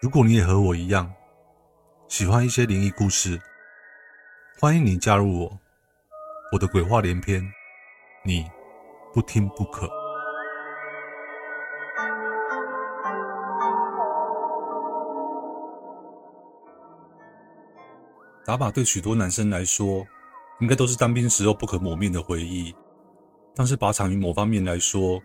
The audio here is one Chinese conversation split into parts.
如果你也和我一样喜欢一些灵异故事，欢迎你加入我。我的鬼话连篇，你不听不可。打靶对许多男生来说，应该都是当兵时候不可磨灭的回忆。但是靶场于某方面来说，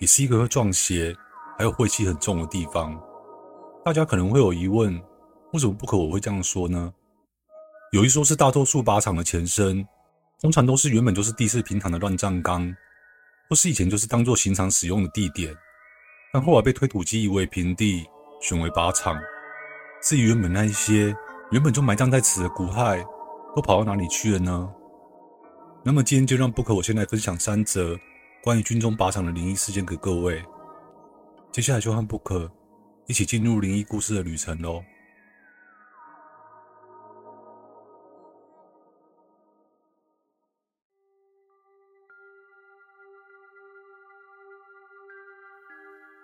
也是一个会撞邪，还有晦气很重的地方。大家可能会有疑问，为什么不可我会这样说呢？有一说是大多数靶场的前身，通常都是原本就是地势平坦的乱葬岗，或是以前就是当做刑场使用的地点，但后来被推土机夷为平地，选为靶场。至于原本那一些原本就埋葬在此的骨骸，都跑到哪里去了呢？那么今天就让不可我先来分享三则关于军中靶场的灵异事件给各位。接下来就和不可。一起进入灵异故事的旅程喽！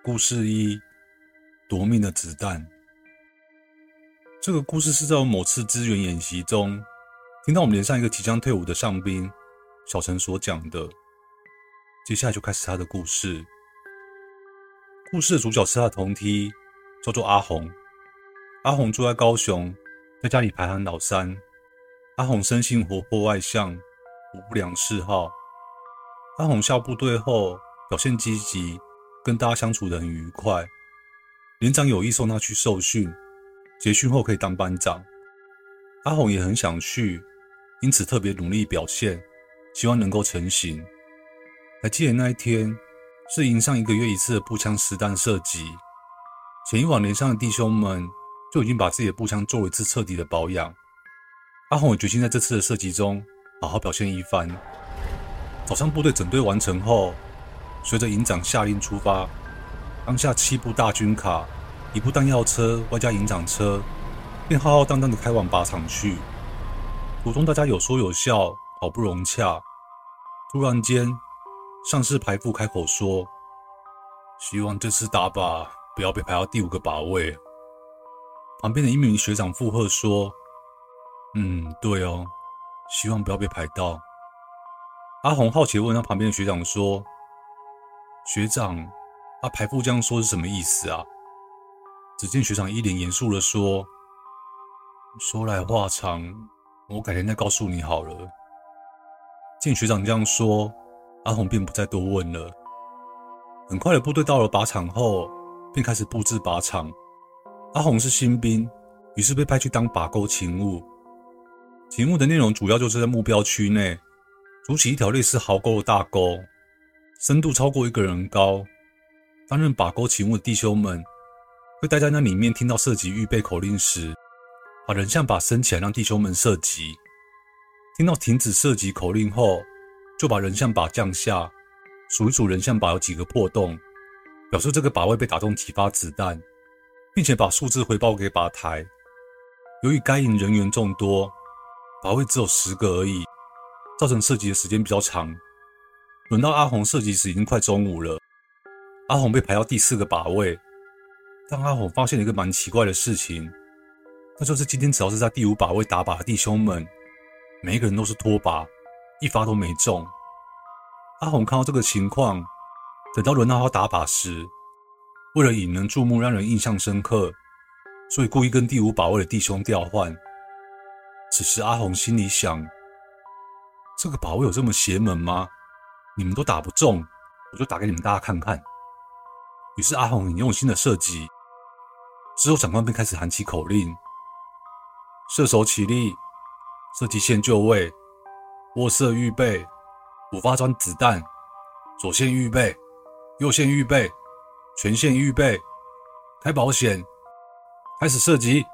故事一：夺命的子弹。这个故事是在我某次支援演习中，听到我们连上一个即将退伍的上兵小陈所讲的。接下来就开始他的故事。故事的主角是他的同梯。叫做阿红，阿红住在高雄，在家里排行老三。阿红生性活泼外向，无不良嗜好。阿红下部队后表现积极，跟大家相处得很愉快。连长有意送他去受训，结训后可以当班长。阿红也很想去，因此特别努力表现，希望能够成行。还记得那一天是营上一个月一次的步枪实弹射击。前一晚连上的弟兄们就已经把自己的步枪做了一次彻底的保养。阿红也决心在这次的射击中好好表现一番。早上部队整队完成后，随着营长下令出发，当下七部大军卡、一部弹药车外加营长车，便浩浩荡荡的开往靶场去。途中大家有说有笑，好不融洽。突然间，上士排副开口说：“希望这次打靶。”不要被排到第五个靶位。旁边的一名学长附和说：“嗯，对哦，希望不要被排到。”阿红好奇问他旁边的学长说：“学长，阿排副这样说是什么意思啊？”只见学长一脸严肃的说：“说来话长，我改天再告诉你好了。”见学长这样说，阿红便不再多问了。很快的，部队到了靶场后。便开始布置靶场。阿红是新兵，于是被派去当靶钩勤务。勤务的内容主要就是在目标区内筑起一条类似壕沟的大沟，深度超过一个人高。担任靶钩勤务的弟兄们会待在那里面，听到射击预备口令时，把人像靶升起来，让弟兄们射击。听到停止射击口令后，就把人像靶降下，数一数人像靶有几个破洞。表示这个靶位被打中几发子弹，并且把数字回报给靶台。由于该营人员众多，靶位只有十个而已，造成射击的时间比较长。轮到阿红射击时，已经快中午了。阿红被排到第四个靶位，但阿红发现了一个蛮奇怪的事情，那就是今天只要是在第五靶位打靶的弟兄们，每一个人都是脱靶，一发都没中。阿红看到这个情况。等到轮到他打靶时，为了引人注目、让人印象深刻，所以故意跟第五把位的弟兄调换。此时阿红心里想：这个靶位有这么邪门吗？你们都打不中，我就打给你们大家看看。于是阿红很用心的射击。之后长官便开始喊起口令：射手起立，射击线就位，卧射预备，五发装子弹，左线预备。右线预备，全线预备，开保险，开始射击。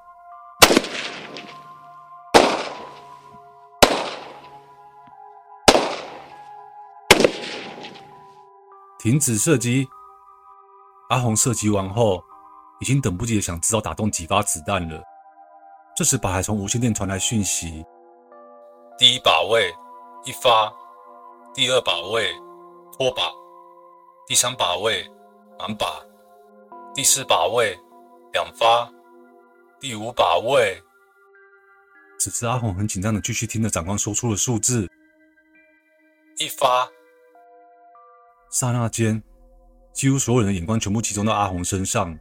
停止射击。阿红射击完后，已经等不及的想知道打中几发子弹了。这时，靶台从无线电传来讯息：第一把位一发，第二把位脱靶。第三靶位满靶，第四靶位两发，第五把位。此时，阿红很紧张的继续听着长官说出的数字。一发。刹那间，几乎所有人的眼光全部集中到阿红身上，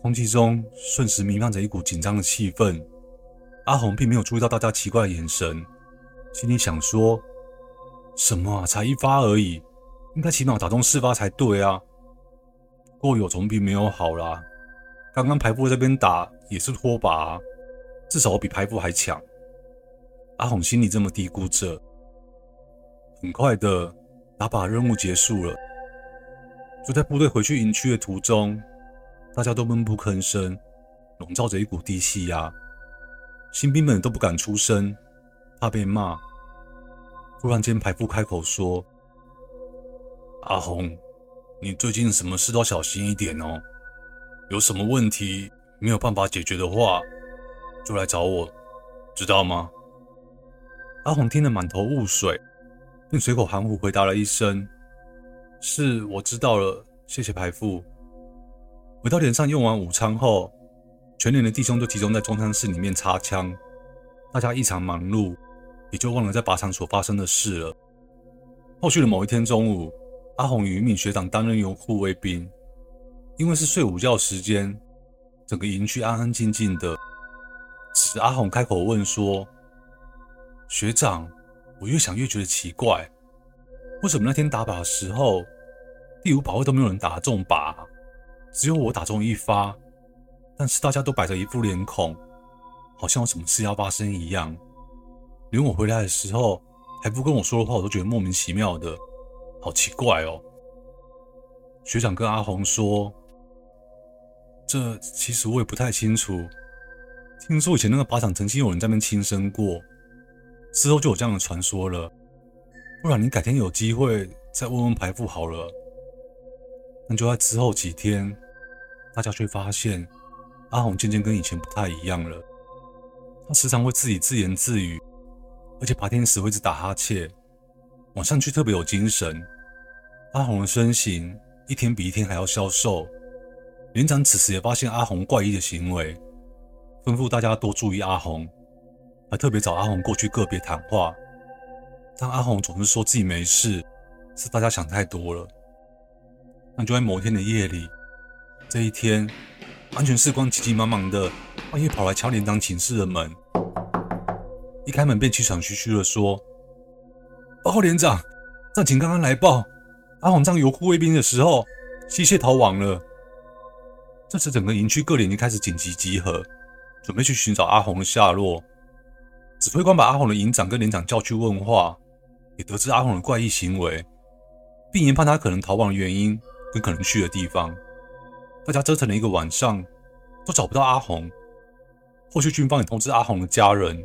空气中瞬时弥漫着一股紧张的气氛。阿红并没有注意到大家奇怪的眼神，心里想说：“什么啊，才一发而已，应该起码打中四发才对啊。”不过有总比没有好啦。刚刚排副这边打也是拖把，至少我比排副还强。阿红心里这么嘀咕着。很快的，打靶任务结束了。就在部队回去营区的途中，大家都闷不吭声，笼罩着一股低气压。新兵们都不敢出声，怕被骂。突然间，排副开口说：“阿红，你最近什么事都小心一点哦。有什么问题没有办法解决的话，就来找我，知道吗？”阿红听得满头雾水。并随口含糊回答了一声：“是，我知道了，谢谢排副。”回到连上用完午餐后，全连的弟兄都集中在中餐室里面擦枪，大家异常忙碌，也就忘了在靶场所发生的事了。后续的某一天中午，阿红与一名学长担任拥护卫兵，因为是睡午觉时间，整个营区安安静静的。此时阿红开口问说：“学长。”我越想越觉得奇怪，为什么那天打靶的时候，第五把位都没有人打中靶，只有我打中一发，但是大家都摆着一副脸孔，好像有什么事要发生一样。连我回来的时候，还不跟我说的话，我都觉得莫名其妙的，好奇怪哦。学长跟阿红说，这其实我也不太清楚，听说以前那个靶场曾经有人在那边轻生过。之后就有这样的传说了，不然你改天有机会再问问排副好了。但就在之后几天，大家却发现阿红渐渐跟以前不太一样了。他时常会自己自言自语，而且白天时会一直打哈欠，晚上却特别有精神。阿红的身形一天比一天还要消瘦。连长此时也发现阿红怪异的行为，吩咐大家多注意阿红。还特别找阿红过去个别谈话，但阿红总是说自己没事，是大家想太多了。那就在某天的夜里，这一天，安全士官急急忙忙的半夜跑来敲连长寝室的门，一开门便气喘吁吁的说：“报告连长，战情刚刚来报，阿红在游护卫兵的时候弃械逃亡了。”这时，整个营区各连已经开始紧急集合，准备去寻找阿红的下落。指挥官把阿红的营长跟连长叫去问话，也得知阿红的怪异行为，并研判他可能逃亡的原因跟可能去的地方。大家折腾了一个晚上，都找不到阿红。后续军方也通知阿红的家人，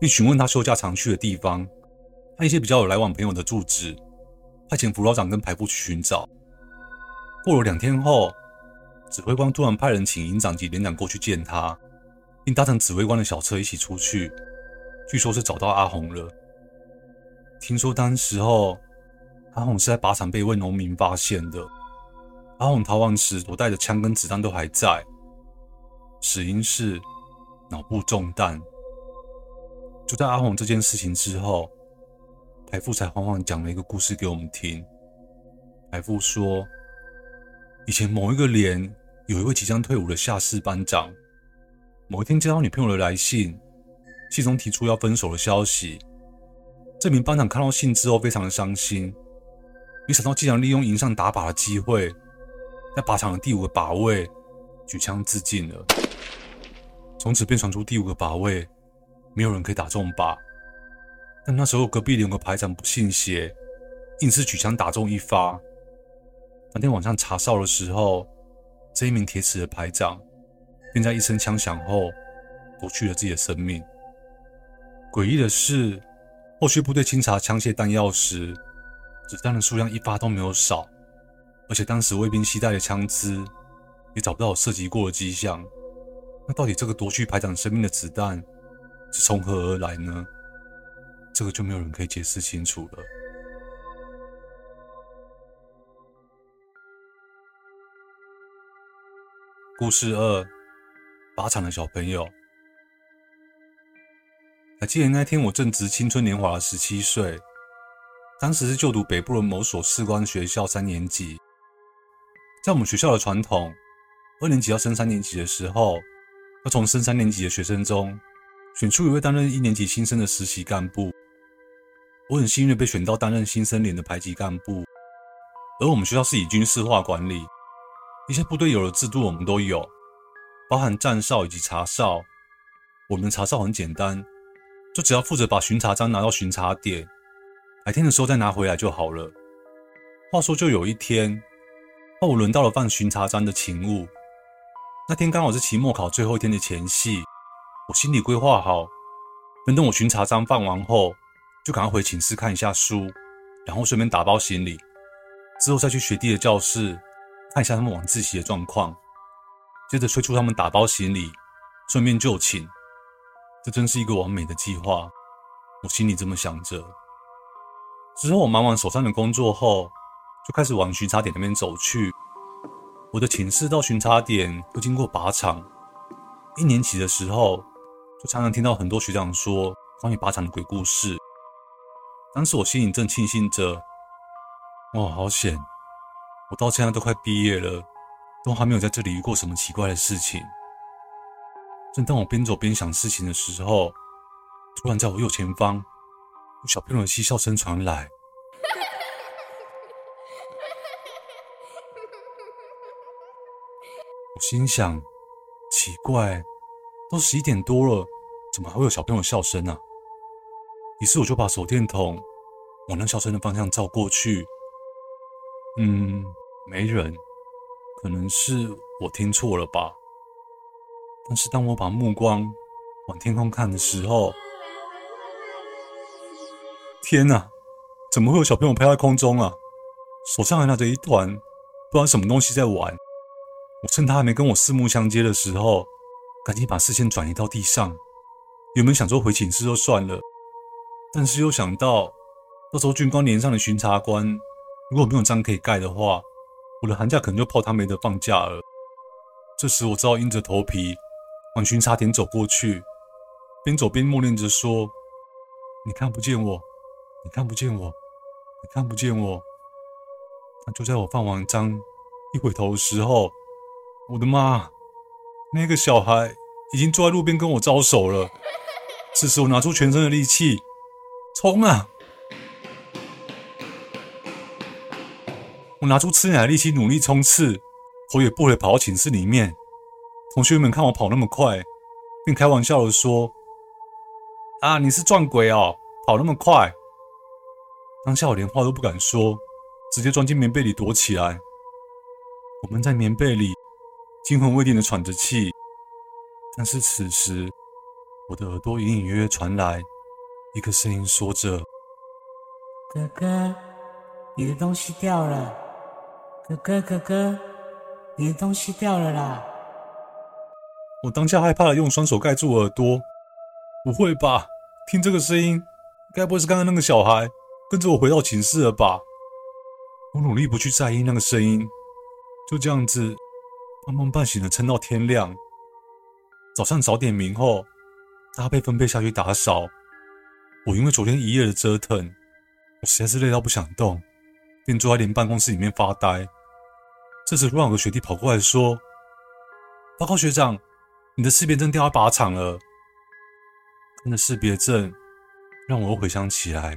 并询问他休假常去的地方，和一些比较有来往朋友的住址，派遣辅导长跟排副去寻找。过了两天后，指挥官突然派人请营长及连长过去见他，并搭乘指挥官的小车一起出去。据说是找到阿红了。听说当时候阿红是在靶场被一位农民发现的。阿红逃亡时所带的枪跟子弹都还在，死因是脑部中弹。就在阿红这件事情之后，排副才缓缓讲了一个故事给我们听。排副说，以前某一个连有一位即将退伍的下士班长，某一天接到女朋友的来信。信中提出要分手的消息，这名班长看到信之后非常的伤心，没想到竟然利用营上打靶的机会，在靶场的第五个靶位举枪自尽了。从此便传出第五个靶位没有人可以打中靶，但那时候隔壁连有个排长不信邪，硬是举枪打中一发。当天晚上查哨的时候，这一名铁齿的排长便在一声枪响后夺去了自己的生命。诡异的是，后续部队清查枪械弹药时，子弹的数量一发都没有少，而且当时卫兵携带的枪支也找不到有射击过的迹象。那到底这个夺去排长生命的子弹是从何而来呢？这个就没有人可以解释清楚了。故事二：靶场的小朋友。还记得那天我正值青春年华的十七岁，当时是就读北部的某所士官学校三年级。在我们学校的传统，二年级要升三年级的时候，要从升三年级的学生中选出一位担任一年级新生的实习干部。我很幸运被选到担任新生连的排级干部。而我们学校是以军事化管理，一些部队有的制度我们都有，包含站哨以及查哨。我们的查哨很简单，就只要负责把巡查章拿到巡查点，白天的时候再拿回来就好了。话说，就有一天。后我轮到了放巡查章的勤务，那天刚好是期末考最后一天的前夕，我心里规划好，等等我巡查章放完后，就赶快回寝室看一下书，然后顺便打包行李，之后再去学弟的教室看一下他们晚自习的状况，接着催促他们打包行李，顺便就寝。这真是一个完美的计划，我心里这么想着。之后我忙完手上的工作后，就开始往巡查点那边走去。我的寝室到巡查点会经过靶场。一年级的时候，就常常听到很多学长说关于靶场的鬼故事。当时我心里正庆幸着，哇，好险！我到现在都快毕业了，都还没有在这里遇过什么奇怪的事情。正当我边走边想事情的时候，突然在我右前方，有小朋友的嬉笑声传来。我心想，奇怪，都十一点多了，怎么还会有小朋友笑声呢？于是我就把手电筒往那笑声的方向照过去。嗯，没人，可能是我听错了吧。但是当我把目光往天空看的时候，天哪，怎么会有小朋友飘在空中啊？手上还拿着一团不知道什么东西在玩。我趁他还没跟我四目相接的时候，赶紧把视线转移到地上。原本想说回寝室就算了，但是又想到到时候军官连上的巡查官如果没有章可以盖的话，我的寒假可能就泡汤没得放假了。这时我只好硬着头皮往巡查点走过去，边走边默念着说：“你看不见我，你看不见我，你看不见我。”那就在我放完章一回头的时候。我的妈！那个小孩已经坐在路边跟我招手了。此时我拿出全身的力气，冲啊！我拿出吃奶的力气努力冲刺，头也不回跑到寝室里面。同学们看我跑那么快，便开玩笑的说：“啊，你是撞鬼哦，跑那么快！”当下我连话都不敢说，直接钻进棉被里躲起来。我们在棉被里。惊魂未定的喘着气，但是此时我的耳朵隐隐约约传来一个声音，说着：“哥哥，你的东西掉了。哥哥，哥哥，你的东西掉了啦！”我当下害怕的用双手盖住耳朵。不会吧？听这个声音，该不会是刚刚那个小孩跟着我回到寝室了吧？我努力不去在意那个声音，就这样子。半梦半醒的撑到天亮，早上早点名后，大家被分配下去打扫。我因为昨天一夜的折腾，我实在是累到不想动，便坐在连办公室里面发呆。这时，突然有个学弟跑过来说：“报告学长，你的识别证掉在靶场了。”看着识别证，让我又回想起来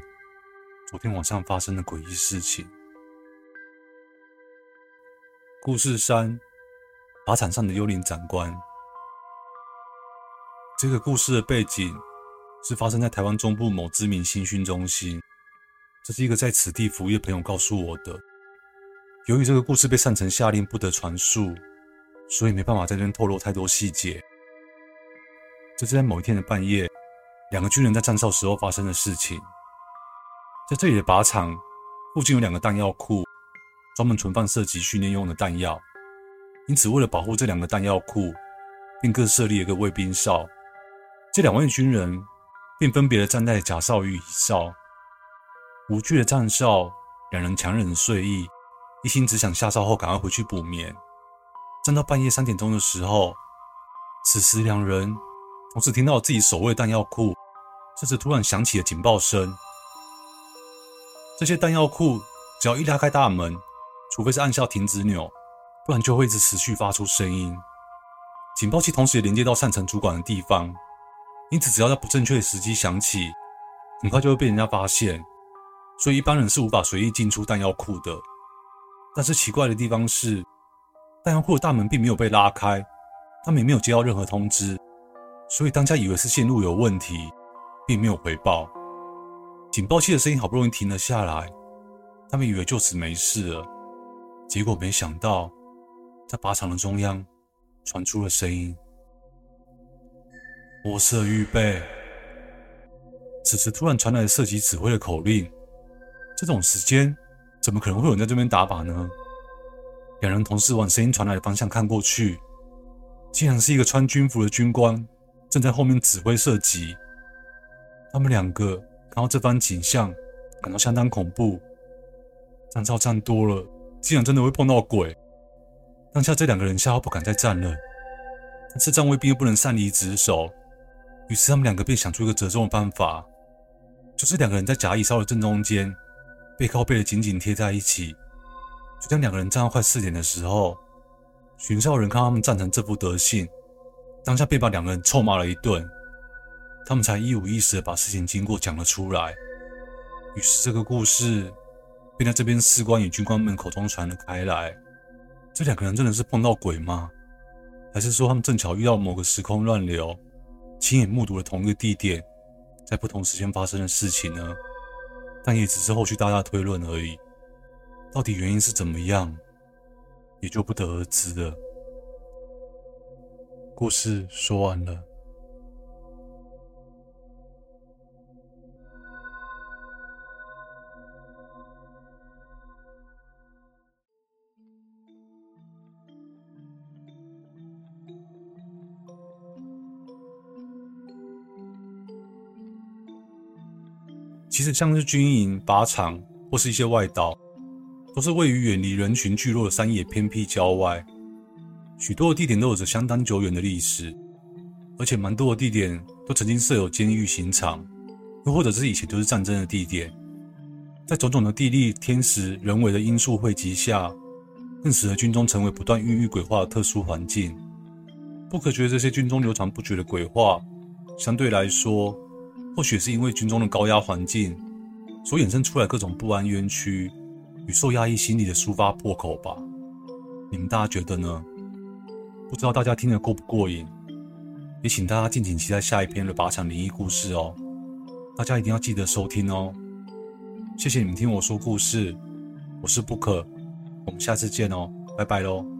昨天晚上发生的诡异事情。故事三。靶场上的幽灵长官。这个故事的背景是发生在台湾中部某知名新训中心。这是一个在此地服役的朋友告诉我的。由于这个故事被上层下令不得传述，所以没办法在这边透露太多细节。这是在某一天的半夜，两个军人在站哨时候发生的事情。在这里的靶场附近有两个弹药库，专门存放射击训练用的弹药。因此，为了保护这两个弹药库，便各设立一个卫兵哨。这两位军人便分别的站在甲哨与乙哨，无惧的站哨，两人强忍睡意，一心只想下哨后赶快回去补眠。站到半夜三点钟的时候，此时，两人同时听到自己守卫弹药库，这时突然响起了警报声。这些弹药库只要一拉开大门，除非是按下停止钮，不然就会一直持续发出声音。警报器同时也连接到上层主管的地方，因此只要在不正确的时机响起，很快就会被人家发现。所以一般人是无法随意进出弹药库的。但是奇怪的地方是，弹药库的大门并没有被拉开，他们也没有接到任何通知，所以当家以为是线路有问题，并没有回报。警报器的声音好不容易停了下来，他们以为就此没事了，结果没想到，在靶场的中央传出了声音：“发射预备。”此时突然传来了射击指挥的口令。这种时间，怎么可能会有人在这边打靶呢？两人同时往声音传来的方向看过去，竟然是一个穿军服的军官正在后面指挥射击。他们两个看到这番景象，感到相当恐怖。站哨站多了，竟然真的会碰到鬼。当下这两个人吓到不敢再站了，但是站卫兵又不能擅离职守，于是他们两个便想出一个折中的办法，就是两个人在甲乙烧的正中间。背靠背的紧紧贴在一起，就当两个人站到快四点的时候，巡哨人看他们站成这副德行，当下便把两个人臭骂了一顿，他们才一五一十的把事情经过讲了出来。于是这个故事便在这边士官与军官们口中传了开来。这两个人真的是碰到鬼吗？还是说他们正巧遇到某个时空乱流，亲眼目睹了同一个地点，在不同时间发生的事情呢？但也只是后续大家推论而已，到底原因是怎么样，也就不得而知了。故事说完了。其实像是军营、靶场或是一些外岛，都是位于远离人群聚落的山野偏僻郊外。许多的地点都有着相当久远的历史，而且蛮多的地点都曾经设有监狱、刑场，又或者是以前就是战争的地点。在种种的地利、天时、人为的因素汇集下，更使得军中成为不断孕育鬼话的特殊环境。不可觉这些军中流传不绝的鬼话，相对来说。或许是因为军中的高压环境所衍生出来各种不安、冤屈与受压抑心理的抒发破口吧。你们大家觉得呢？不知道大家听得过不过瘾？也请大家敬请期待下一篇的靶场灵异故事哦。大家一定要记得收听哦。谢谢你们听我说故事，我是不可我们下次见哦，拜拜喽。